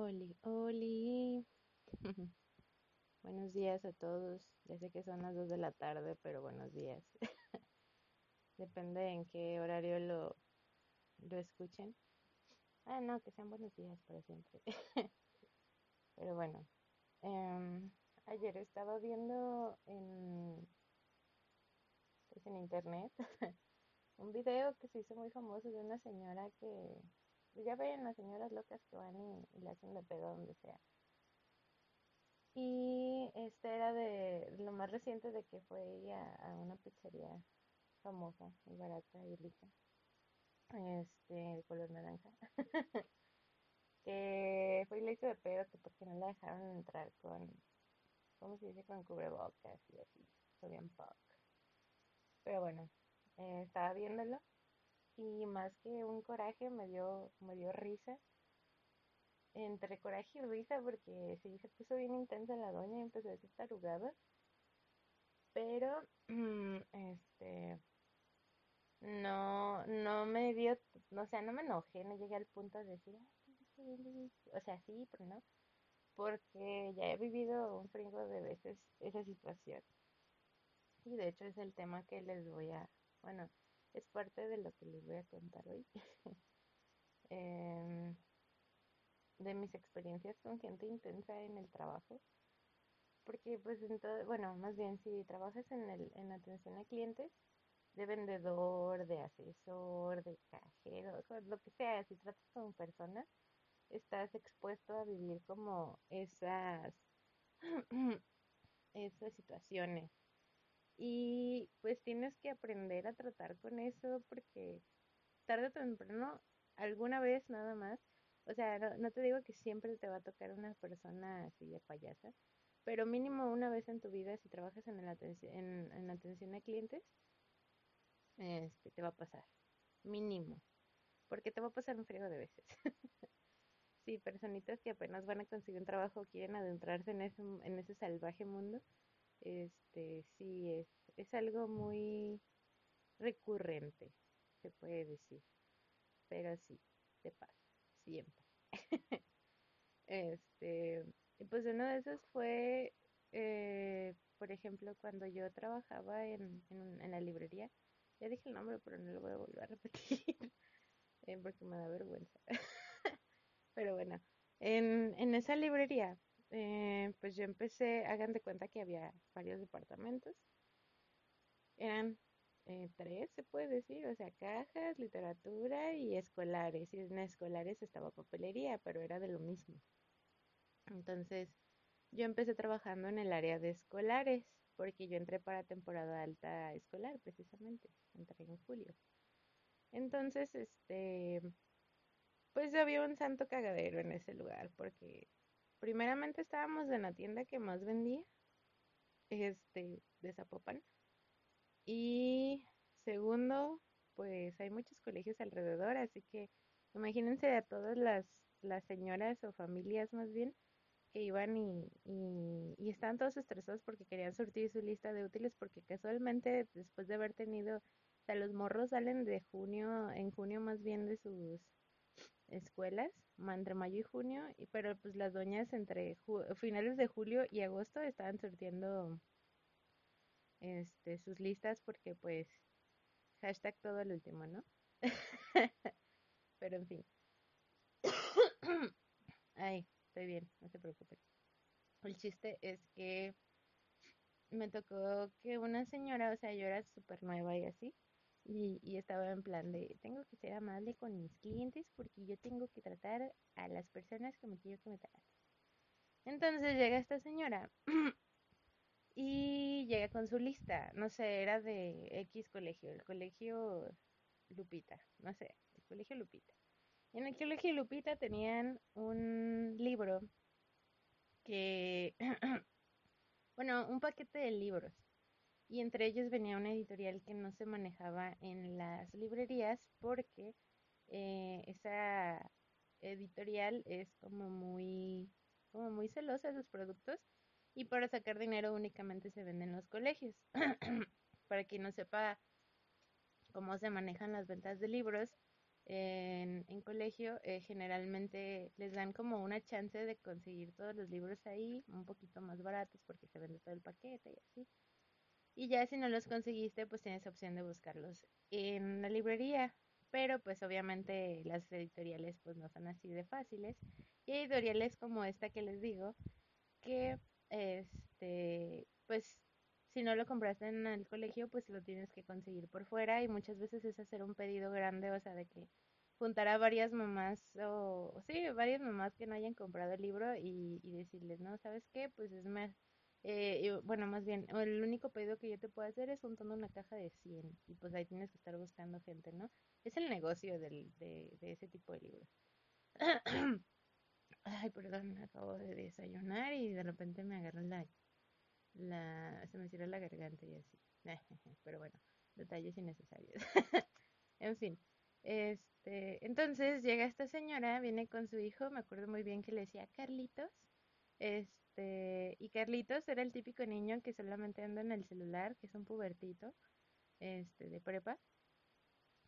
Oli, Oli. buenos días a todos. Ya sé que son las 2 de la tarde, pero buenos días. Depende en qué horario lo, lo escuchen. Ah, no, que sean buenos días para siempre. pero bueno, em, ayer estaba viendo en, pues en internet un video que se hizo muy famoso de una señora que pues ya ven las señoras locas que van y, le hacen de pedo donde sea. Y este era de lo más reciente de que fue ella a una pizzería famosa y barata y rica. Este, de color naranja. que fue y le hizo de pedo que porque no la dejaron entrar con, ¿cómo se dice? Con cubrebocas y así. Fue bien punk. Pero bueno, eh, estaba viéndolo y más que un coraje me dio, me dio risa. Entre coraje y risa porque sí, se puso bien intensa la doña y empezó a decir tarugadas. Pero, este, no, no me dio, o sea, no me enojé, no llegué al punto de decir, o sea, sí, pero no, porque ya he vivido un fringo de veces esa situación. Y de hecho es el tema que les voy a, bueno, es parte de lo que les voy a contar hoy. Em, de mis experiencias con gente intensa en el trabajo. Porque pues en todo, bueno, más bien si trabajas en, el, en atención a clientes, de vendedor, de asesor, de cajero, lo que sea, si tratas con personas, estás expuesto a vivir como esas, esas situaciones. Y pues tienes que aprender a tratar con eso porque tarde o temprano, alguna vez nada más, o sea, no, te digo que siempre te va a tocar una persona así de payasa, pero mínimo una vez en tu vida, si trabajas en, atención, en, atención a clientes, este, te va a pasar, mínimo, porque te va a pasar un frío de veces. sí, personitas que apenas van a conseguir un trabajo, quieren adentrarse en ese, en ese salvaje mundo, este, sí, es, es algo muy recurrente, se puede decir. Pero sí, te pasa, siempre. este, y pues uno de esos fue, eh, por ejemplo, cuando yo trabajaba en, en, la librería. Ya dije el nombre, pero no lo voy a volver a repetir eh, porque me da vergüenza. pero bueno, en, en esa librería eh, pues yo empecé, hagan de cuenta que había varios departamentos. Eran eh, tres, se puede decir, o sea, cajas, literatura y escolares. Y en escolares estaba papelería, pero era de lo mismo. Entonces, yo empecé trabajando en el área de escolares, porque yo entré para temporada alta escolar, precisamente. Entré en julio. Entonces, este, pues había un santo cagadero en ese lugar, porque primeramente estábamos en la tienda que más vendía, este, de Zapopan. Y segundo, pues hay muchos colegios alrededor, así que imagínense a todas las, las señoras o familias más bien que iban y, y, y estaban todos estresados porque querían surtir su lista de útiles porque casualmente después de haber tenido, o sea, los morros salen de junio, en junio más bien de sus escuelas, entre mayo y junio, pero pues las doñas entre finales de julio y agosto estaban surtiendo este, sus listas porque pues hashtag todo el último, ¿no? pero en fin. Ay, estoy bien, no se preocupen. El chiste es que me tocó que una señora, o sea, yo era súper nueva y así, y, estaba en plan de, tengo que ser amable con mis clientes porque yo tengo que tratar a las personas como quiero que me traten. Entonces llega esta señora y llega con su lista, no sé, era de X colegio, el colegio Lupita, no sé, el colegio Lupita. En el colegio Lupita tenían un libro que, bueno, un paquete de libros y entre ellos venía una editorial que no se manejaba en las librerías porque eh, esa editorial es como muy, como muy celosa de sus productos y para sacar dinero únicamente se venden los colegios. para quien no sepa cómo se manejan las ventas de libros, en, en colegio eh, generalmente les dan como una chance de conseguir todos los libros ahí, un poquito más baratos porque se vende todo el paquete y así. Y ya si no los conseguiste, pues tienes opción de buscarlos en la librería. Pero pues obviamente las editoriales pues no son así de fáciles. Y editoriales como esta que les digo, que este, pues si no lo compraste en el colegio, pues lo tienes que conseguir por fuera y muchas veces es hacer un pedido grande, o sea, de que juntar a varias mamás o, o sí, varias mamás que no hayan comprado el libro y, y decirles, no, ¿sabes qué? Pues es más, eh, bueno, más bien, el único pedido que yo te puedo hacer es juntando una caja de 100 y pues ahí tienes que estar buscando gente, ¿no? Es el negocio del, de, de ese tipo de libros. Ay, perdón, acabo de desayunar y de repente me agarró la, la, se me cierra la garganta y así. Pero bueno, detalles innecesarios. En fin, este, entonces llega esta señora, viene con su hijo, me acuerdo muy bien que le decía Carlitos, este, y Carlitos era el típico niño que solamente anda en el celular, que es un pubertito, este, de prepa,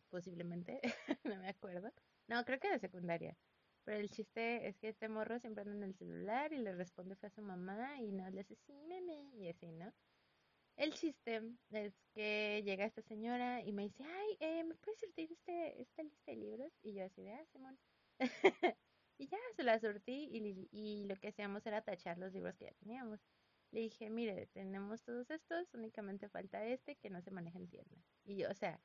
posiblemente, no me acuerdo. No, creo que de secundaria. Pero el chiste es que este morro siempre anda en el celular y le responde fue a su mamá y no le hace sí, meme, y así, ¿no? El chiste es que llega esta señora y me dice, ay, eh, ¿me puedes surtir este, esta lista de libros? Y yo así de, ah, Simón. y ya se la surtí y, lo que hacíamos era tachar los libros que ya teníamos. Le dije, mire, tenemos todos estos, únicamente falta este que no se maneja en tienda. Y yo, o sea,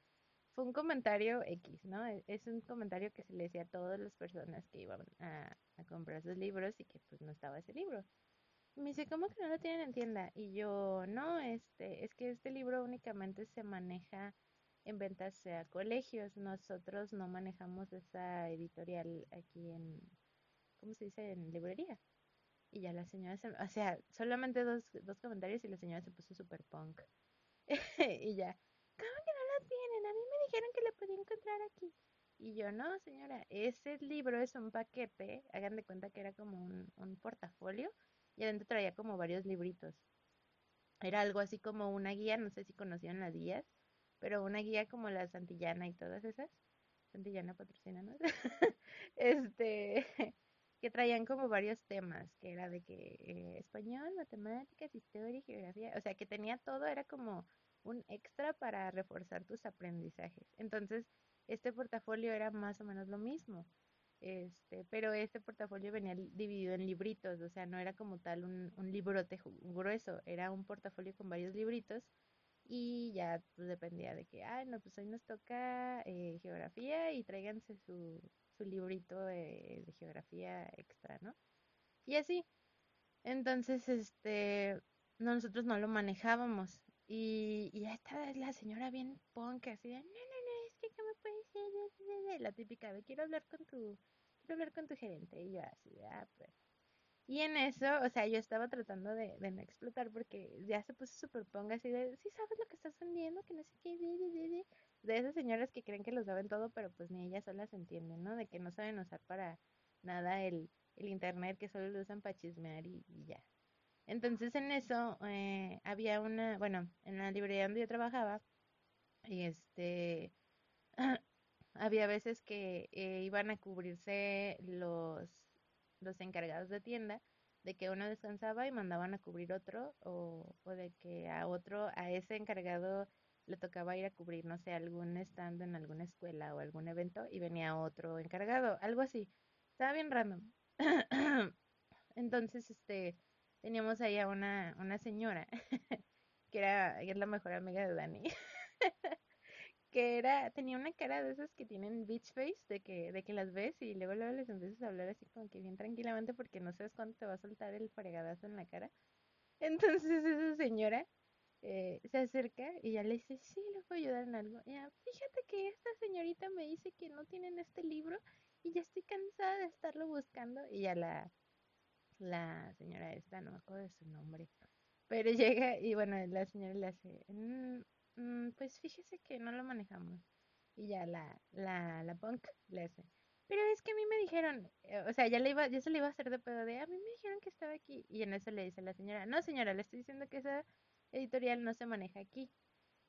fue un comentario X, ¿no? E- Es un comentario que se le decía a todas las personas que iban a, a comprar sus libros y que pues no estaba ese libro. Y me dice, ¿cómo que no lo tienen en tienda? Y yo, no, este, es que este libro únicamente se maneja en ventas a colegios. Nosotros no manejamos esa editorial aquí en, ¿cómo se dice? En librería. Y ya la señora se, o sea, solamente dos, dos comentarios y la señora se puso super punk. Y ya, ¿cómo que no lo tienen? A mí me dijeron que lo podía encontrar aquí. Y yo, no, señora, ese libro es un paquete, hagan de cuenta que era como un, un portafolio y adentro traía como varios libritos. Era algo así como una guía, no sé si conocían las guías, pero una guía como la Santillana y todas esas. Santillana patrocina, ¿no? Este, que traían como varios temas, que era de que eh, español, matemáticas, historia, geografía, o sea, que tenía todo, era como un extra para reforzar tus aprendizajes. Entonces, este portafolio era más o menos lo mismo. Este, pero este portafolio venía dividido en libritos, o sea, no era como tal un, un librote grueso, era un portafolio con varios libritos y ya pues, dependía de que, ay, no, pues hoy nos toca eh, geografía y tráiganse su, su librito de geografía extra, ¿no? Y así, entonces, este, nosotros no lo manejábamos y, y ya está la señora bien punk, así de, no, no, no, es que ¿cómo puede ser? La típica de, quiero hablar con tu, quiero hablar con tu gerente y yo así de, ah, pues. Y en eso, o sea, yo estaba tratando de, de no explotar porque ya se puso súper ponga así de, sí sabes lo que estás vendiendo, que no sé qué, de, de, de, de". De esas señoras que creen que lo saben todo, pero pues ni ellas solas entienden, ¿no? De que no saben usar para nada el, el internet, que solo lo usan para chismear y, y ya. Entonces en eso eh, había una, bueno, en la librería donde yo trabajaba, y este, había veces que eh, iban a cubrirse los, los encargados de tienda, de que uno descansaba y mandaban a cubrir otro, o, o de que a otro, a ese encargado le tocaba ir a cubrir, no sé, algún stand en alguna escuela o algún evento y venía otro encargado, algo así. Estaba bien random. Entonces, este, teníamos ahí a una, una señora que era, que es la mejor amiga de Dani. Que era, tenía una cara de esas que tienen beach face, de que, de que las ves y luego, luego les empiezas a hablar así como que bien tranquilamente porque no sabes cuándo te va a soltar el fregadazo en la cara. Entonces esa señora eh, se acerca y ya le dice, sí, le puedo ayudar en algo. Ya, fíjate que esta señorita me dice que no tienen este libro y ya estoy cansada de estarlo buscando. Y ya la, la señora esta, no me acuerdo de su nombre, pero llega y bueno, la señora le hace, "Mm, mm, pues fíjese que no lo manejamos. Y ya la, la, la punk le hace, pero es que a mí me dijeron, eh, o sea, ya le iba, ya se le iba a hacer de pedo de, a mí me dijeron que estaba aquí. Y en eso le dice la señora, no señora, le estoy diciendo que esa editorial no se maneja aquí.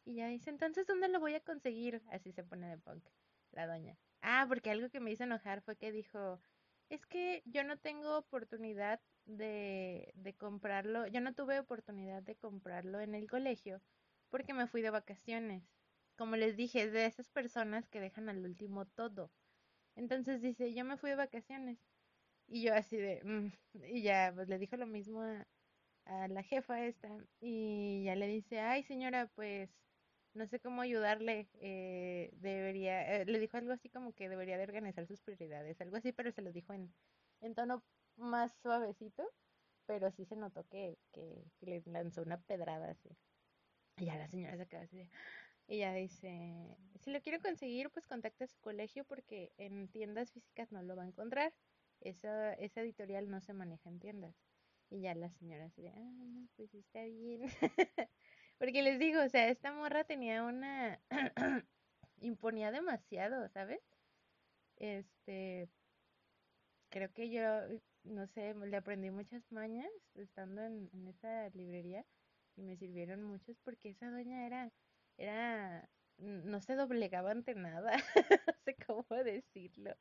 Y ya dice, entonces, ¿dónde lo voy a conseguir? Así se pone de punk, la doña. Ah, porque algo que me hizo enojar fue que dijo, es que yo no tengo oportunidad de, de comprarlo, yo no tuve oportunidad de comprarlo en el colegio porque me fui de vacaciones. Como les dije, es de esas personas que dejan al último todo. Entonces dice, yo me fui de vacaciones. Y yo así de, "Mm", y ya, pues le dijo lo mismo a, a la jefa esta. Y ya le dice, ay señora, pues no sé cómo ayudarle. eh, debería, eh, le dijo algo así como que debería de organizar sus prioridades, algo así, pero se lo dijo en, tono más suavecito. Pero sí se notó que, que, que le lanzó una pedrada así. Y ya la señora se quedó así de, ella dice, si lo quiere conseguir, pues contacte a su colegio porque en tiendas físicas no lo va a encontrar. Esa, esa editorial no se maneja en tiendas. Y ya la señora así de, ah, no, pues está bien. Porque les digo, o sea, esta morra tenía una... imponía demasiado, ¿sabes? Este, creo que yo, no sé, le aprendí muchas mañas estando en esa librería y me sirvieron muchos porque esa doña era, era, no se doblegaba ante nada, no sé cómo decirlo.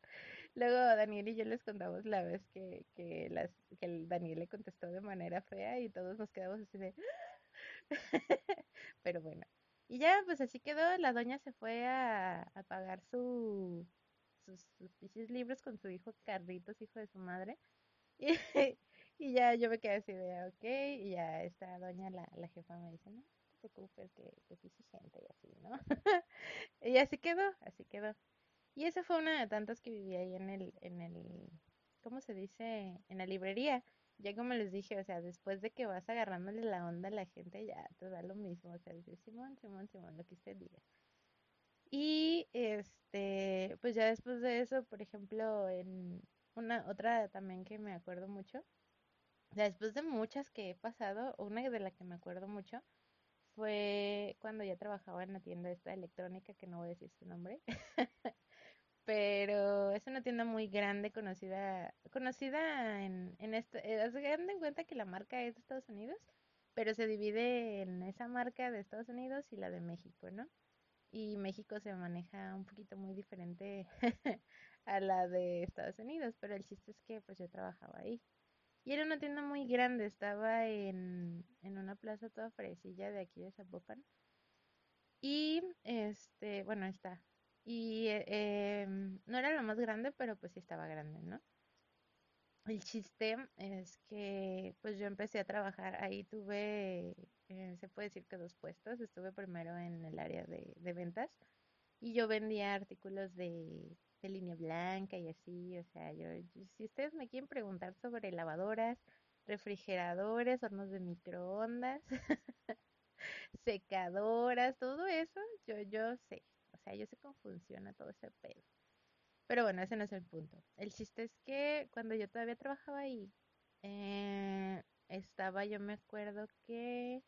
Luego Daniel y yo les contamos la vez que, que, las, que el Daniel le contestó de manera fea y todos nos quedamos así de, pero bueno. Y ya, pues así quedó, la doña se fue a, a pagar su, sus, sus libros con su hijo Carlitos, hijo de su madre. Y, y ya yo me quedé así de, ok, y ya esta doña, la, la jefa me dice, no, te preocupes, que, que sí, gente, y así, ¿no? Y así quedó, así quedó. Y esa fue una de tantas que viví ahí en el, en el, ¿cómo se dice? En la librería. Ya como les dije, o sea, después de que vas agarrándole la onda a la gente, ya te da lo mismo. O sea, dices, Simón, Simón, Simón, lo que usted diga. Y este, pues ya después de eso, por ejemplo, en una otra también que me acuerdo mucho, después de muchas que he pasado, una de las que me acuerdo mucho fue cuando ya trabajaba en la tienda esta electrónica, que no voy a decir su nombre, pero es una tienda muy grande, conocida, conocida en, en esto, eh, haz de en cuenta que la marca es de Estados Unidos, pero se divide en esa marca de Estados Unidos y la de México, ¿no? Y México se maneja un poquito muy diferente a la de Estados Unidos, pero el chiste es que pues yo trabajaba ahí. Y era una tienda muy grande, estaba en, en una plaza toda fresilla de aquí de Zapopan. Y este, bueno, está. Y eh, em, no era lo más grande, pero pues sí estaba grande, ¿no? El chiste es que pues yo empecé a trabajar, ahí tuve, eh, se puede decir que dos puestos, estuve primero en el área de, de ventas y yo vendía artículos de, de línea blanca y así, o sea, yo, si ustedes me quieren preguntar sobre lavadoras, refrigeradores, hornos de microondas, secadoras, todo eso, yo, yo sé, o sea, yo sé cómo funciona todo ese pedo. Pero bueno, ese no es el punto. El chiste es que cuando yo todavía trabajaba ahí, eh, estaba, yo me acuerdo que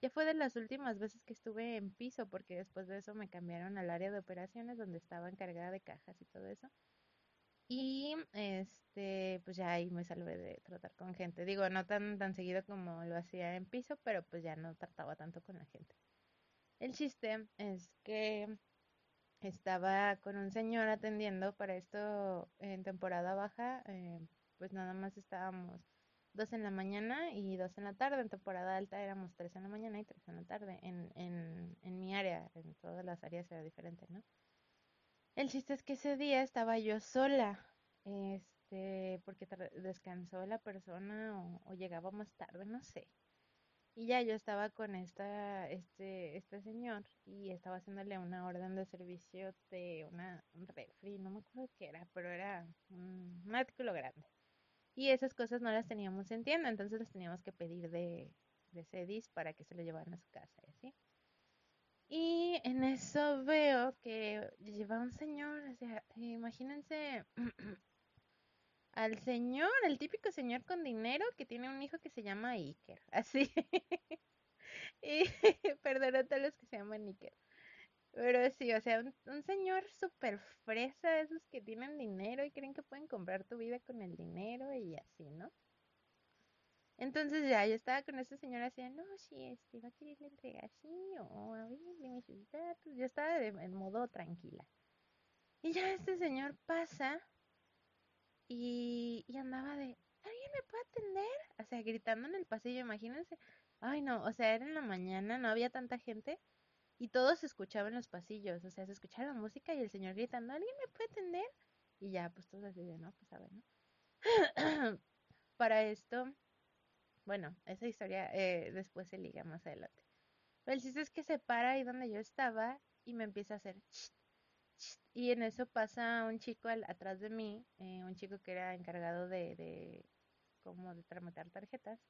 ya fue de las últimas veces que estuve en piso, porque después de eso me cambiaron al área de operaciones donde estaba encargada de cajas y todo eso. Y este, pues ya ahí me salvé de tratar con gente. Digo, no tan tan seguido como lo hacía en piso, pero pues ya no trataba tanto con la gente. El chiste es que estaba con un señor atendiendo para esto en temporada baja, eh, pues nada más estábamos dos en la mañana y dos en la tarde. En temporada alta éramos tres en la mañana y tres en la tarde. En, en, mi área, en todas las áreas era diferente, ¿no? El chiste es que ese día estaba yo sola, este, porque descansó la persona o, o llegaba más tarde, no sé. Y ya yo estaba con esta, este, este señor y estaba haciéndole una orden de servicio de una, un refri, no me acuerdo qué era, pero era un, un artículo grande. Y esas cosas no las teníamos en tienda, entonces las teníamos que pedir de, de Cedis para que se lo llevaran a su casa y así. Y en eso veo que lleva un señor, o sea, imagínense al señor, el típico señor con dinero que tiene un hijo que se llama Iker, así. Y perdón a todos los que se llaman Iker. Pero sí, o sea, un, un señor súper fresa, esos que tienen dinero y creen que pueden comprar tu vida con el dinero y así, ¿no? Entonces ya, yo estaba con ese señor así, no, sí, este, va a querer la entrega así, o a ver, dime sus datos. Yo estaba de- en modo tranquila. Y ya este señor pasa y, y andaba de, ¿alguien me puede atender? O sea, gritando en el pasillo, imagínense. Ay, no, o sea, era en la mañana, no había tanta gente y todos se los pasillos, o sea, se escuchaba la música y el señor gritando, ¿alguien me puede atender? Y ya, pues todos así de, no, pues a ¿no? Para esto, bueno, esa historia eh, después se liga más adelante. Pero el chiste es que se para ahí donde yo estaba y me empieza a hacer y en eso pasa un chico al, atrás de mí, eh, un chico que era encargado de, de como de tramitar tarjetas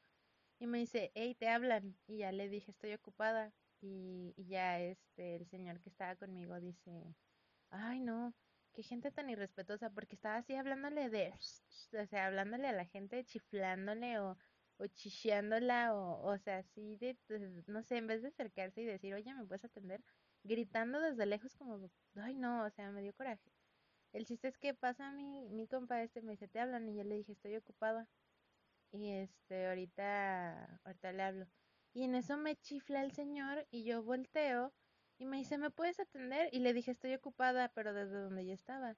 y me dice, hey, te hablan y ya le dije, estoy ocupada y, y ya este el señor que estaba conmigo dice, ay no, qué gente tan irrespetuosa porque estaba así hablándole de, o sea, hablándole a la gente, chiflándole o o chicheándola o, o sea, así de, de- no sé, en vez de acercarse y decir, oye, ¿me puedes atender? Gritando desde lejos como, ay, no, o sea, me dio coraje. El chiste es que pasa mi, mi compa este, me dice, te hablan, y yo le dije, estoy ocupada. Y este, ahorita, ahorita le hablo. Y en eso me chifla el señor y yo volteo y me dice, ¿me puedes atender? Y le dije, estoy ocupada, pero desde donde yo estaba.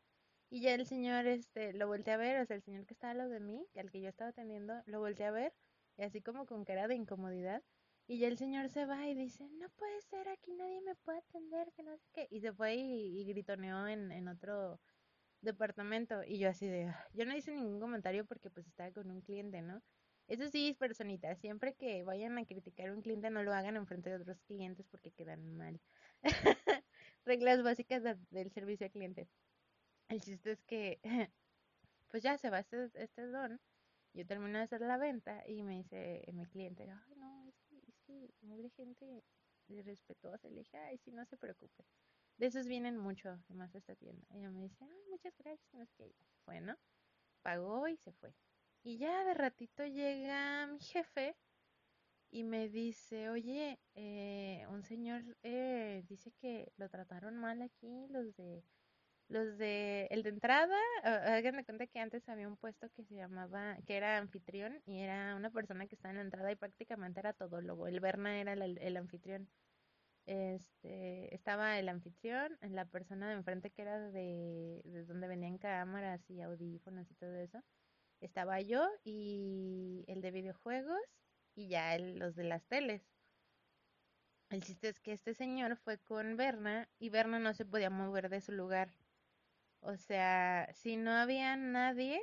Y ya el señor, este, lo volteé a ver, o sea, el señor que estaba al lado de mí, al que yo estaba atendiendo, lo volteé a ver, y así como con cara de incomodidad. Y ya el señor se va y dice, no puede ser, aquí nadie me puede atender, que no sé qué. Y se fue y, y gritoneó en, en otro departamento. Y yo así de, "Ah". yo no hice ningún comentario porque pues estaba con un cliente, ¿no? Eso sí, personita, siempre que vayan a criticar a un cliente no lo hagan enfrente de otros clientes porque quedan mal. Reglas básicas de- del servicio al cliente. El chiste es que pues ya se va este, este don, yo termino de hacer la venta y me dice mi cliente, ay no, es que, es que mugre gente irrespetuosa. Le dije, ay, sí, no se preocupe. De esos vienen mucho, más a esta tienda. Ella me dice, ay, muchas gracias, no es que ya se. Pagó y se fue. Y ya de ratito llega mi jefe y me dice, oye, eh, un señor eh, dice que lo trataron mal aquí, los de los de el de entrada, ah, hagan de cuenta que antes había un puesto que se llamaba, que era anfitrión y era una persona que estaba en la entrada y prácticamente era todo lobo. El Berna era el, el anfitrión. Este, estaba el anfitrión, la persona de enfrente que era de, de donde venían cámaras y audífonos y todo eso. Estaba yo y el de videojuegos y ya el- los de las teles. El chiste es que este señor fue con Berna y Berna no se podía mover de su lugar. O sea, si no había nadie,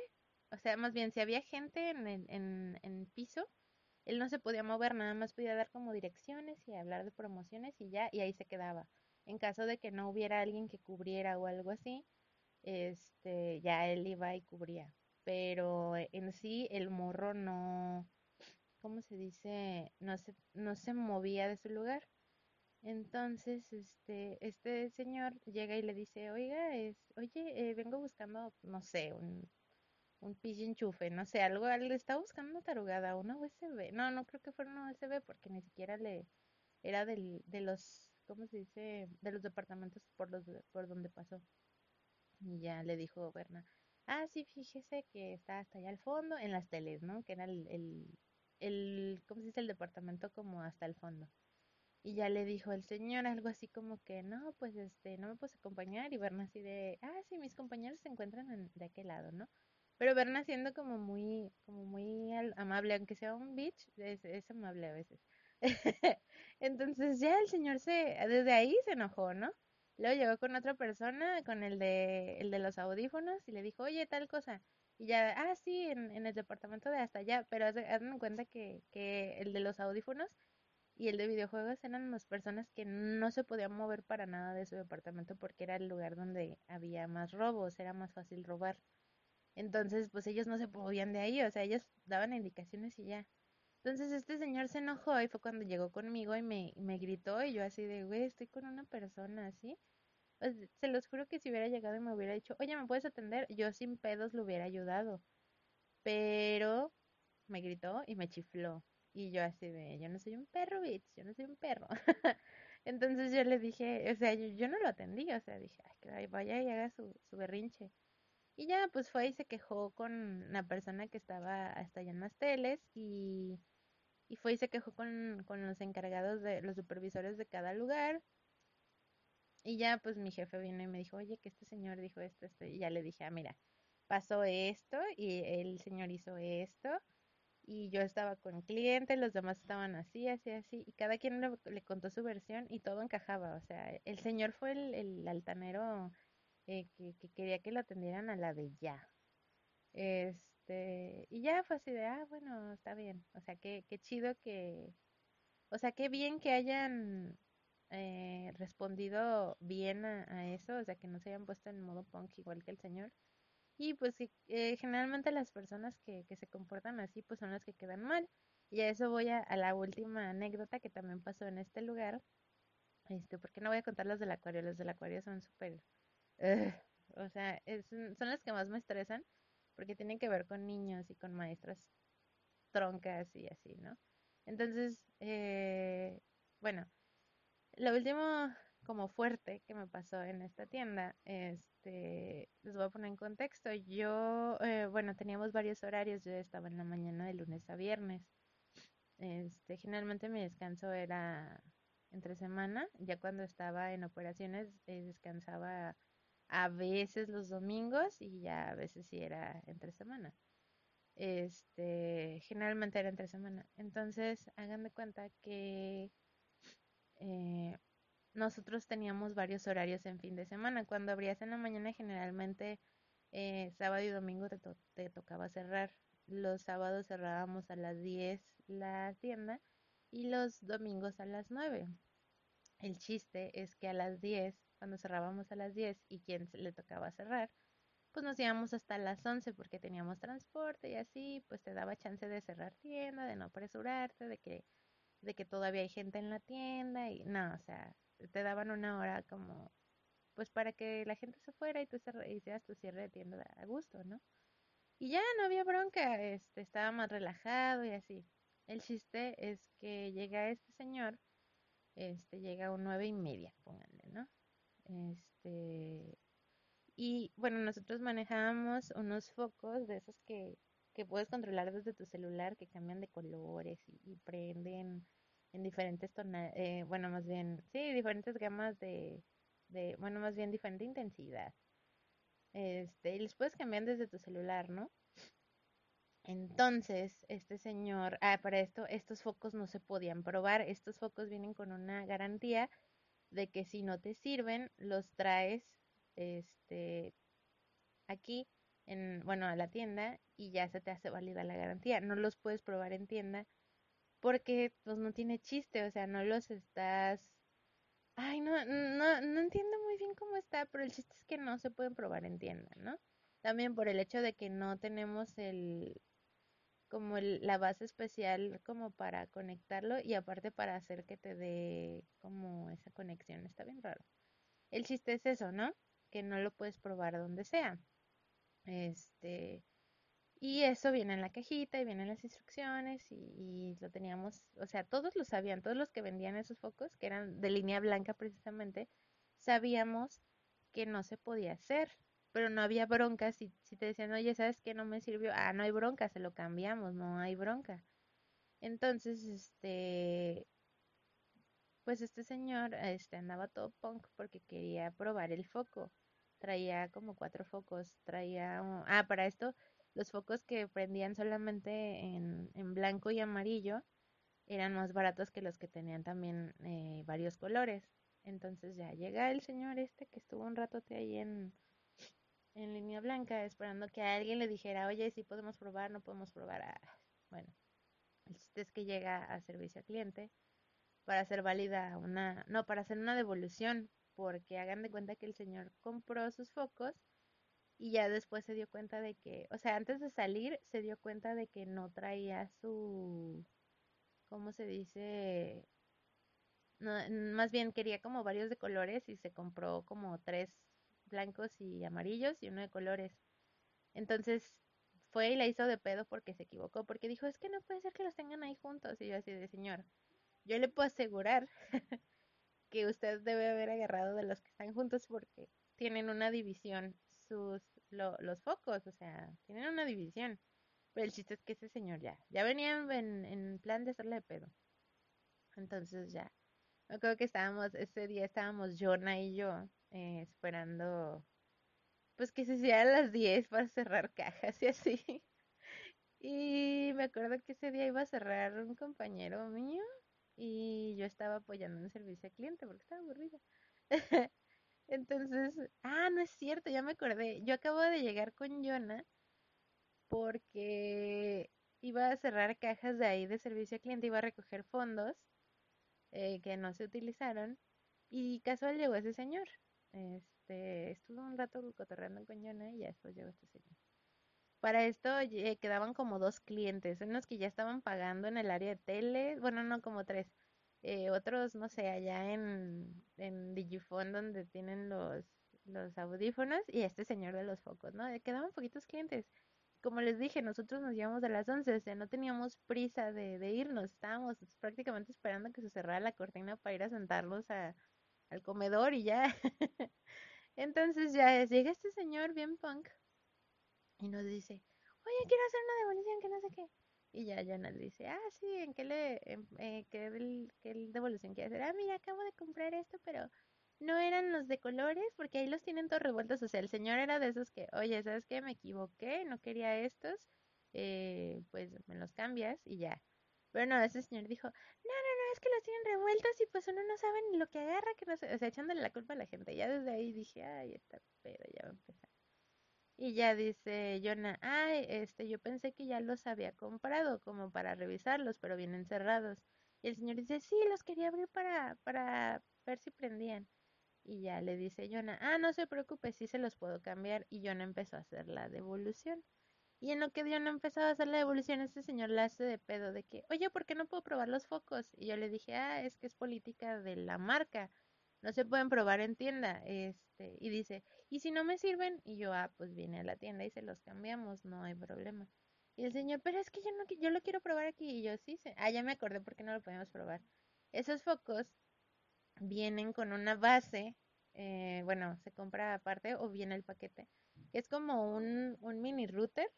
o sea, más bien si había gente en el, en, piso, él no se podía mover, nada más podía dar como direcciones y hablar de promociones y ya, y ahí se quedaba. En caso de que no hubiera alguien que cubriera o algo así, este, ya él iba y cubría. Pero en sí el morro no, ¿cómo se dice? No se, no se movía de su lugar. Entonces, este, este señor llega y le dice, oiga, es, oye, eh, vengo buscando, no sé, un, un pinche enchufe, no sé, algo, le está buscando una tarugada, una USB. No, no creo que fuera una USB porque ni siquiera le, era del, de los, ¿cómo se dice? De los departamentos por los, por donde pasó. Y ya le dijo Berna, ah, sí, fíjese que está hasta allá al fondo, en las teles, ¿no? Que era el, el, ¿cómo se dice? El departamento como hasta el fondo. Y ya le dijo el señor algo así como que, no, pues este, no me puedes acompañar. Y Berna así de, ah, sí, mis compañeros se encuentran en- de aquel lado, ¿no? Pero Berna siendo como muy, como muy amable, aunque sea un bitch, es, es amable a veces. Entonces ya el señor se, desde ahí se enojó, ¿no? Luego llegó con otra persona, con el de, el de los audífonos, y le dijo, oye, tal cosa. Y ya, ah, sí, en, en el departamento de hasta allá, pero hazme en cuenta que, que el de los audífonos y el de videojuegos eran las personas que no se podían mover para nada de su departamento porque era el lugar donde había más robos, era más fácil robar. Entonces, pues ellos no se movían de ahí, o sea, ellos daban indicaciones y ya. Entonces este señor se enojó y fue cuando llegó conmigo y me, me gritó y yo así de, güey, estoy con una persona así. Se los juro que si hubiera llegado y me hubiera dicho, oye, ¿me puedes atender? Yo sin pedos le hubiera ayudado. Pero me gritó y me chifló. Y yo así de, yo no soy un perro, bitch, yo no soy un perro. Entonces yo le dije, o sea, yo, no lo atendí, o sea, dije, ay, que vaya y haga su, su berrinche. Y ya, pues fue y se quejó con la persona que estaba hasta allá en las teles y, y fue y se quejó con, con los encargados de los supervisores de cada lugar Y ya pues mi jefe vino y me dijo, oye, que este señor dijo esto, esto. Y ya le dije, ah, mira, pasó esto y el señor hizo esto. Y yo estaba con clientes, los demás estaban así, así, así. Y cada quien le, contó su versión y todo encajaba. O sea, el señor fue el, el altanero eh, que, que quería que lo atendieran a la de ya. Este, y ya fue así de, ah, bueno, está bien. O sea, qué, qué chido que, o sea, qué bien que hayan eh, respondido bien a, eso, o sea, que no se hayan puesto en modo punk igual que el señor. Y pues eh, generalmente las personas que, que se comportan así, pues son las que quedan mal. Y a eso voy a, la última anécdota que también pasó en este lugar. Este, porque no voy a contar las del acuario, las del acuario son súper, o sea, son las que más me estresan porque tienen que ver con niños y con maestras troncas y así, ¿no? Entonces, eh, bueno, lo último como fuerte que me pasó en esta tienda, este, les voy a poner en contexto. Yo, eh, bueno, teníamos varios horarios, yo estaba en la mañana de lunes a viernes. Este, generalmente mi descanso era entre semana, ya cuando estaba en operaciones eh, descansaba a veces los domingos y ya a veces sí era entre semana. Este, generalmente era entre semana. Entonces, hagan de cuenta que eh, nosotros teníamos varios horarios en fin de semana. Cuando abrías en la mañana, generalmente eh, sábado y domingo te, te tocaba cerrar. Los sábados cerrábamos a las 10 la tienda y los domingos a las nueve El chiste es que a las 10 cuando cerrábamos a las 10 y quien le tocaba cerrar, pues nos íbamos hasta las 11 porque teníamos transporte y así, pues te daba chance de cerrar tienda, de no apresurarte, de que de que todavía hay gente en la tienda y no, o sea, te daban una hora como, pues para que la gente se fuera y tú hicieras tu cierre de tienda a gusto, ¿no? Y ya no había bronca, este, estaba más relajado y así. El chiste es que llega este señor, este, llega a un nueve y media, pónganle, ¿no? Este, y bueno, nosotros manejábamos unos focos de esos que, que puedes controlar desde tu celular, que cambian de colores y, prenden en diferentes tonalidades, bueno, más bien, sí, diferentes gamas de, de, bueno, más bien diferente intensidad. Este, y los puedes cambiar desde tu celular, ¿no? Entonces, este señor, ah, para esto, estos focos no se podían probar. Estos focos vienen con una garantía de que si no te sirven, los traes, este, aquí, en, bueno, a la tienda y ya se te hace válida la garantía. No los puedes probar en tienda porque pues no tiene chiste, o sea, no los estás... Ay, no, no, no entiendo muy bien cómo está, pero el chiste es que no se pueden probar en tienda, ¿no? También por el hecho de que no tenemos el, como el- la base especial como para conectarlo y aparte para hacer que te dé como esa conexión. Está bien raro. El chiste es eso, ¿no? Que no lo puedes probar donde sea. Este, y eso viene en la cajita y vienen las instrucciones y, y lo teníamos, o sea, todos lo sabían, todos los que vendían esos focos, que eran de línea blanca precisamente, sabíamos que no se podía hacer, pero no había bronca si, si te decían, oye, ¿sabes qué? No me sirvió, ah, no hay bronca, se lo cambiamos, no hay bronca. Entonces, este, pues este señor, este, andaba todo punk porque quería probar el foco. Traía como cuatro focos, traía, un- ah, para esto, los focos que prendían solamente en, en blanco y amarillo eran más baratos que los que tenían también eh, varios colores. Entonces ya llega el señor este que estuvo un ratote ahí en, en línea blanca esperando que alguien le dijera, oye, si podemos probar, no podemos probar. Ah, bueno, el chiste es que llega a servicio al cliente para hacer válida una, no, para hacer una devolución, porque hagan de cuenta que el señor compró sus focos y ya después se dio cuenta de que, o sea, antes de salir se dio cuenta de que no traía su, ¿cómo se dice? No, más bien quería como varios de colores y se compró como tres blancos y amarillos y uno de colores. Entonces fue y la hizo de pedo porque se equivocó, porque dijo, es que no puede ser que los tengan ahí juntos. Y yo así de, señor, yo le puedo asegurar que usted debe haber agarrado de los que están juntos porque tienen una división sus lo- los focos, o sea, tienen una división. Pero el chiste es que ese señor ya, ya venía en, en plan de hacerle de pedo. Entonces ya. Me acuerdo que estábamos, ese día estábamos Jonah y yo eh, esperando, pues que se hicieran las 10 para cerrar cajas y así. Y me acuerdo que ese día iba a cerrar un compañero mío y yo estaba apoyando en servicio al cliente porque estaba aburrida. Entonces, ah, no es cierto, ya me acordé. Yo acabo de llegar con Jonah porque iba a cerrar cajas de ahí de servicio al cliente, iba a recoger fondos eh, que no se utilizaron y casual llegó ese señor. Este, estuvo un rato cotorreando con Jonah y ya después llegó este señor. Para esto quedaban como dos clientes, unos que ya estaban pagando en el área de tele, bueno, no como tres, eh, otros, no sé, allá en, en Digifone donde tienen los, los audífonos y este señor de los focos, ¿no? Quedaban poquitos clientes. Como les dije, nosotros nos íbamos a las 11, o sea, no teníamos prisa de, de irnos, estábamos prácticamente esperando que se cerrara la cortina para ir a sentarnos a, al comedor y ya. Entonces ya llega este señor bien punk y nos dice, oye, quiero hacer una devolución que no sé qué. Y ya Jonas dice, ah, sí, ¿en qué le, en, eh, qué, qué devolución quiere hacer? Ah, mira, acabo de comprar esto, pero no eran los de colores, porque ahí los tienen todos revueltos. O sea, el señor era de esos que, oye, ¿sabes qué? Me equivoqué, no quería estos, eh, pues me los cambias y ya. Pero no, ese señor dijo, no, no, no, es que los tienen revueltos y pues uno no sabe ni lo que agarra, que no sé, o sea, echándole la culpa a la gente. Ya desde ahí dije, ay, está pedo, ya va a empezar. Y ya dice Jonah, ay, este, yo pensé que ya los había comprado como para revisarlos, pero vienen cerrados. Y el señor dice, sí, los quería abrir para, para ver si prendían. Y ya le dice Jonah, ah, no se preocupe, sí se los puedo cambiar. Y Jonah empezó a hacer la devolución. Y en lo que Jonah empezó a hacer la devolución, este señor le hace de pedo de que, oye, ¿por qué no puedo probar los focos? Y yo le dije, ah, es que es política de la marca no se pueden probar en tienda. Este, y dice, ¿y si no me sirven? Y yo, ah, pues viene a la tienda y se los cambiamos, no hay problema. Y el señor, pero es que yo no yo lo quiero probar aquí. Y yo, sí, ah, ya me acordé porque no lo podemos probar. Esos focos vienen con una base, eh, bueno, se compra aparte o viene el paquete, que es como un, un mini router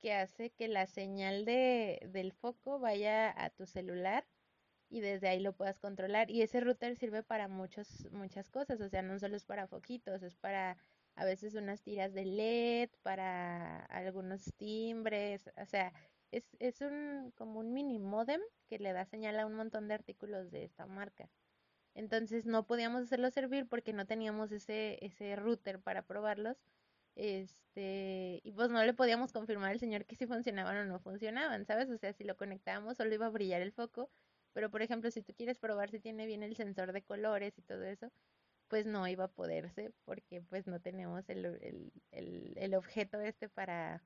que hace que la señal de, del foco vaya a tu celular y desde ahí lo puedas controlar. Y ese router sirve para muchos, muchas cosas, o sea, no solo es para foquitos, es para a veces unas tiras de LED, para algunos timbres, o sea, es, es un como un mini modem que le da señal a un montón de artículos de esta marca. Entonces no podíamos hacerlo servir porque no teníamos ese, ese router para probarlos. Este, y pues no le podíamos confirmar al señor que si funcionaban o no funcionaban, ¿sabes? O sea, si lo conectábamos solo iba a brillar el foco, pero por ejemplo, si tú quieres probar si tiene bien el sensor de colores y todo eso, pues no iba a poderse porque pues no tenemos el, el, el, el objeto este para,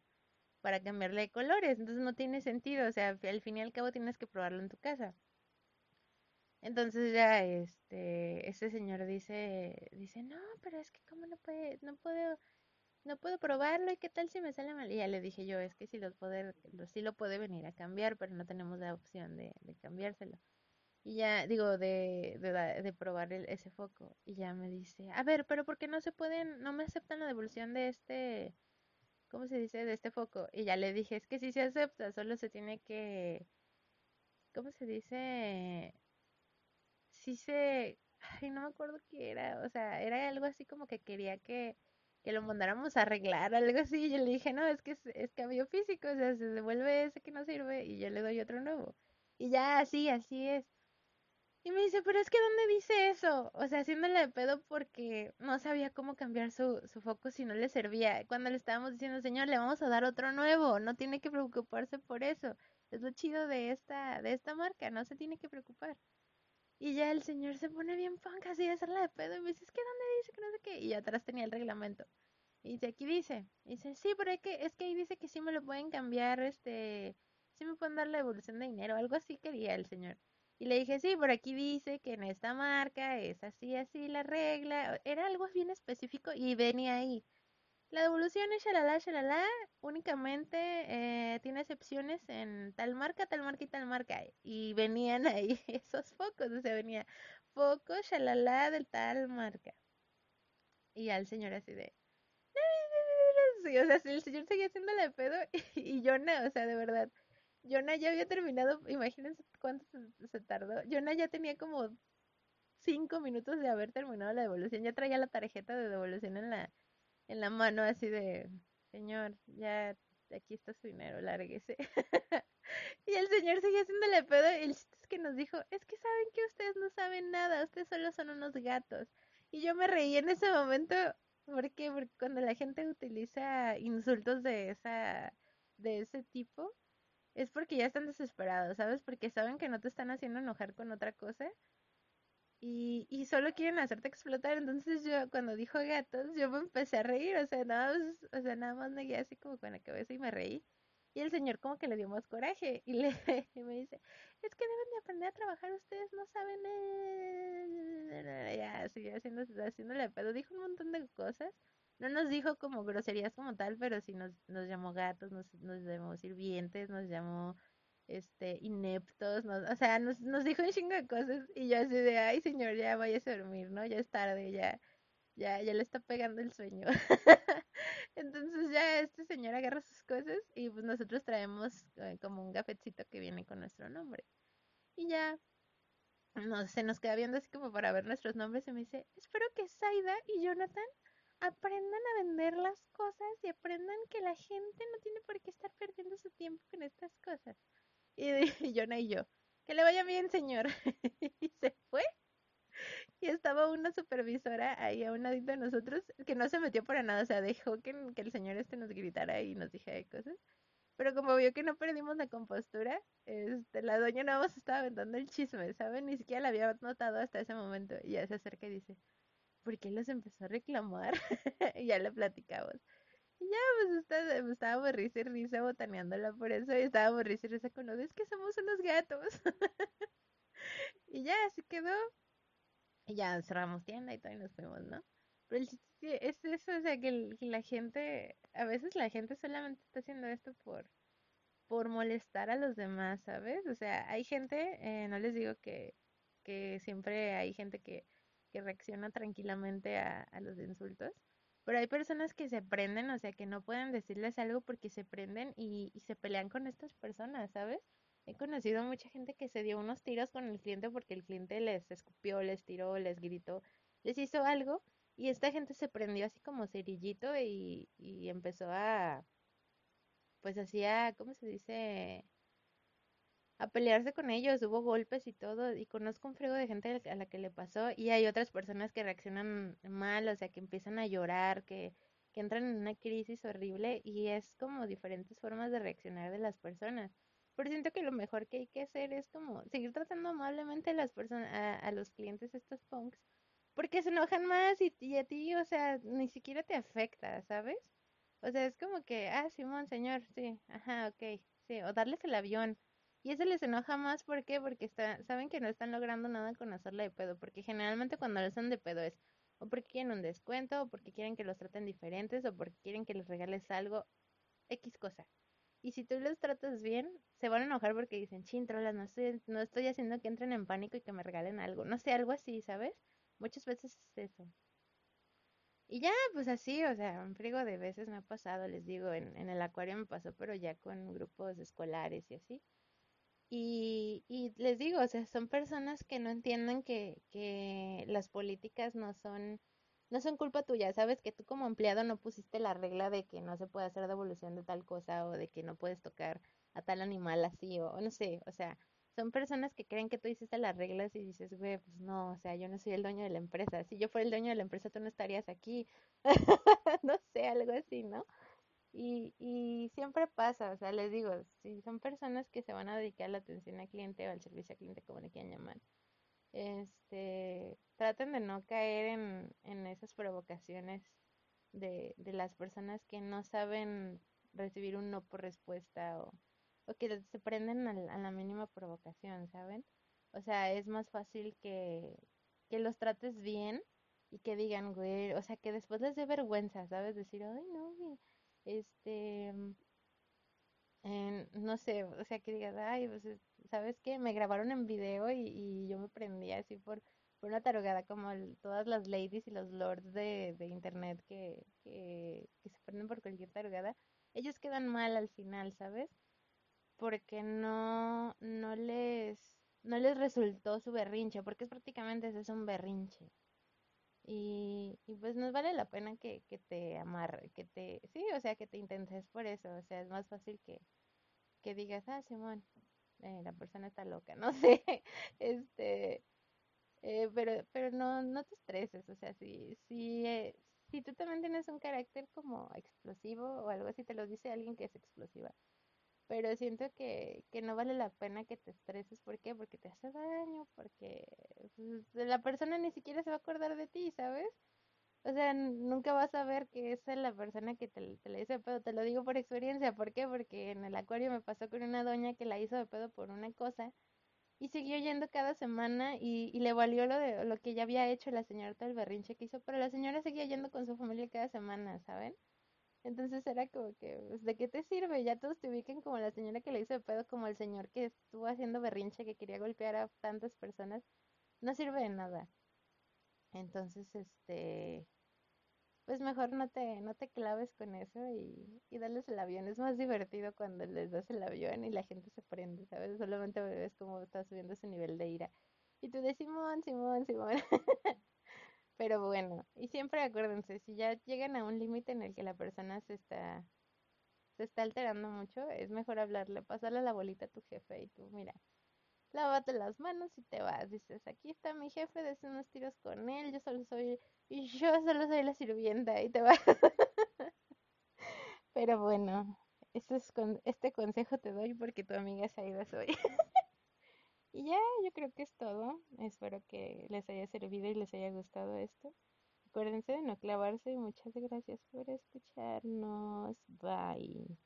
para cambiarle de colores. Entonces no tiene sentido. O sea, al fin y al cabo tienes que probarlo en tu casa. Entonces ya este ese señor dice dice, "No, pero es que cómo no puede no puedo no puedo probarlo y qué tal si me sale mal." Y ya le dije yo, "Es que si lo puede sí lo puede venir a cambiar, pero no tenemos la opción de, de cambiárselo." Y ya digo de, de, de probar el, ese foco y ya me dice, "A ver, pero ¿por qué no se pueden no me aceptan la devolución de este ¿cómo se dice? de este foco?" Y ya le dije, "Es que si se acepta, solo se tiene que ¿cómo se dice? sí se, ay, no me acuerdo qué era, o sea, era algo así como que quería que, que lo mandáramos a arreglar, algo así, yo le dije, no, es que es, es cambio físico, o sea, se devuelve ese que no sirve y yo le doy otro nuevo. Y ya así, así es. Y me dice, pero es que ¿dónde dice eso? O sea, haciéndole de pedo porque no sabía cómo cambiar su, su foco si no le servía. Cuando le estábamos diciendo, señor, le vamos a dar otro nuevo, no tiene que preocuparse por eso. Es lo chido de esta, de esta marca, no se tiene que preocupar. Y ya el señor se pone bien punk así a hacerla de pedo y me dice, es que ¿dónde dice que no sé qué? Y atrás tenía el reglamento. Y dice, aquí dice. Y dice, sí, pero es que, es que ahí dice que sí me lo pueden cambiar, este, sí me pueden dar la devolución de dinero, algo así quería el señor. Y le dije, sí, por aquí dice que en esta marca es así, así la regla. Era algo bien específico y venía ahí. La devolución es shalala, shalala, únicamente eh, tiene excepciones en tal marca, tal marca y tal marca. Y venían ahí esos focos, o sea, venía foco, shalala, de tal marca. Y al señor así de... Sí, o sea, el señor seguía haciendo la pedo y, Jonah, o sea, de verdad, Jonah ya había terminado, imagínense cuánto se, se tardó. Jonah ya tenía como cinco minutos de haber terminado la devolución. Ya traía la tarjeta de devolución en la, en la mano, así de, señor, ya aquí está su dinero, lárguese. y el señor seguía haciéndole pedo y el chiste es que nos dijo, es que saben que ustedes no saben nada, ustedes solo son unos gatos. Y yo me reí en ese momento. Porque cuando la gente utiliza insultos de esa de ese tipo es porque ya están desesperados, ¿sabes? Porque saben que no te están haciendo enojar con otra cosa y, y solo quieren hacerte explotar. Entonces yo, cuando dijo gatos, yo me empecé a reír, o sea, nada más, o sea, nada más me así como con la cabeza y me reí. Y el señor como que le dio más coraje y, le, me dice, es que deben de aprender a trabajar, ustedes no saben. Eh". Ya, siguió haciendo, haciéndole pedo, dijo un montón de cosas. No nos dijo como groserías como tal, pero sí nos, nos llamó gatos, nos, nos llamó sirvientes, nos llamó este, ineptos, nos, o sea, nos, nos dijo un chingo de cosas y yo así de, ay señor, ya vayas a dormir, ¿no? Ya es tarde, ya, ya, ya le está pegando el sueño. Entonces ya este señor agarra sus cosas y pues nosotros traemos eh, como un gafetcito que viene con nuestro nombre. Y ya no, se nos queda viendo así como para ver nuestros nombres y me dice, espero que Saida y Jonathan aprendan a vender las cosas y aprendan que la gente no tiene por qué estar perdiendo su tiempo con estas cosas. Y, Jonah y yo, que le vaya bien, señor. y se fue. Y estaba una supervisora ahí a un ladito de nosotros que no se metió para nada, o sea, dejó que, que el señor este nos gritara y nos dijera cosas. Pero como vio que no perdimos la compostura, este, la doña nada más estaba aventando el chisme, ¿saben? Ni siquiera la había notado hasta ese momento. Y ya se acerca y dice, ¿por qué los empezó a reclamar? y ya le platicamos. Y ya, pues está, estábamos risa y risa botaneándola por eso. Y estábamos risa y risa con lo es que somos unos gatos. y ya, así quedó. Y ya cerramos tienda y todo y nos fuimos, ¿no? Pero el chiste es eso, o sea, que, la gente, a veces la gente solamente está haciendo esto por, por molestar a los demás, ¿sabes? O sea, hay gente, eh, no les digo que, que siempre hay gente que que reacciona tranquilamente a, los insultos. Pero hay personas que se prenden, o sea, que no pueden decirles algo porque se prenden y, y se pelean con estas personas, ¿sabes? He conocido mucha gente que se dio unos tiros con el cliente porque el cliente les escupió, les tiró, les gritó, les hizo algo y esta gente se prendió así como cerillito y, y empezó a, pues hacía, ¿cómo se dice? A pelearse con ellos, hubo golpes y todo, y conozco un frigo de gente a la que le pasó, y hay otras personas que reaccionan mal, o sea, que empiezan a llorar, que, que entran en una crisis horrible, y es como diferentes formas de reaccionar de las personas. Pero siento que lo mejor que hay que hacer es como seguir tratando amablemente a las personas, a, los clientes estos punks, porque se enojan más y, y a ti, o sea, ni siquiera te afecta, ¿sabes? O sea, es como que, ah, Simón, señor, sí, ajá, ok, sí, o darles el avión, y eso les enoja más, ¿por qué? Porque saben que no están logrando nada con hacerla de pedo, porque generalmente cuando lo hacen de pedo es o porque quieren un descuento, o porque quieren que los traten diferentes, o porque quieren que les regales algo, X cosa. Y si tú los tratas bien, se van a enojar porque dicen, chin, trolas, no estoy, no estoy haciendo que entren en pánico y que me regalen algo. No sé, algo así, ¿sabes? Muchas veces es eso. Y ya, pues así, o sea, un frigo de veces me ha pasado, les digo, en, en el acuario me pasó, pero ya con grupos escolares y así. Y, y les digo, o sea, son personas que no entienden que, que las políticas no son, no son culpa tuya, sabes que tú como empleado no pusiste la regla de que no se puede hacer devolución de tal cosa o de que no puedes tocar a tal animal así o, no sé, o sea, son personas que creen que tú hiciste las reglas y dices, güey, pues no, o sea, yo no soy el dueño de la empresa, si yo fuera el dueño de la empresa tú no estarías aquí, no sé, algo así, ¿no? Y, y siempre pasa, o sea, les digo, si son personas que se van a dedicar a la atención al cliente o al servicio al cliente, como le quieran llamar, este, traten de no caer en, en esas provocaciones de, de las personas que no saben recibir un no por respuesta o, o que se prenden a, la mínima provocación, ¿saben? O sea, es más fácil que, que los trates bien y que digan, güey, o sea, que después les dé vergüenza, ¿sabes? Decir, ay, no, güey este, no sé, o sea, que digas, ay, pues, ¿sabes qué? Me grabaron en video y, y yo me prendí así por, por una tarugada como todas las ladies y los lords de, de internet que, que, se prenden por cualquier tarugada. Ellos quedan mal al final, ¿sabes? Porque no, no les, no les resultó su berrinche, porque es prácticamente eso, es un berrinche. Y, y pues no vale la pena que, que te amarre, que te, sí, o sea, que te intentes por eso, o sea, es más fácil que, que digas, ah, Simón, eh, la persona está loca, no sé, este, eh, pero, pero no, no te estreses, o sea, si, si, eh, si tú también tienes un carácter como explosivo o algo así, te lo dice alguien que es explosiva, pero siento que, que no vale la pena que te estreses, ¿por qué? Porque te hace daño, porque pues, la persona ni siquiera se va a acordar de ti, ¿sabes? O sea, nunca vas a ver que esa es la persona que te, te la hizo de pedo. Te lo digo por experiencia. ¿Por qué? Porque en el acuario me pasó con una doña que la hizo de pedo por una cosa y siguió yendo cada semana y, y le valió lo de lo que ya había hecho la señora todo el berrinche que hizo, pero la señora seguía yendo con su familia cada semana, ¿saben? Entonces era como que, pues, ¿de qué te sirve? Ya todos te ubican como la señora que le hizo de pedo, como el señor que estuvo haciendo berrinche, que quería golpear a tantas personas. No sirve de nada. Entonces, este, pues mejor no te, no te claves con eso y, y darles el avión. Es más divertido cuando les das el avión y la gente se prende, ¿sabes? Solamente ves cómo está subiendo su nivel de ira. Y tú de Simón, Simón, Simón. Pero bueno, y siempre acuérdense, si ya llegan a un límite en el que la persona se está, se está alterando mucho, es mejor hablarle, pasarle la bolita a tu jefe y tú, mira, lávate las manos y te vas. Dices, aquí está mi jefe, des unos tiros con él, yo solo soy, y yo solo soy la sirvienta y te vas. Pero bueno, eso es con, este consejo te doy porque tu amiga Saida soy. Y ya, yo creo que es todo. Espero que les haya servido y les haya gustado esto. Acuérdense de no clavarse y muchas gracias por escucharnos. Bye.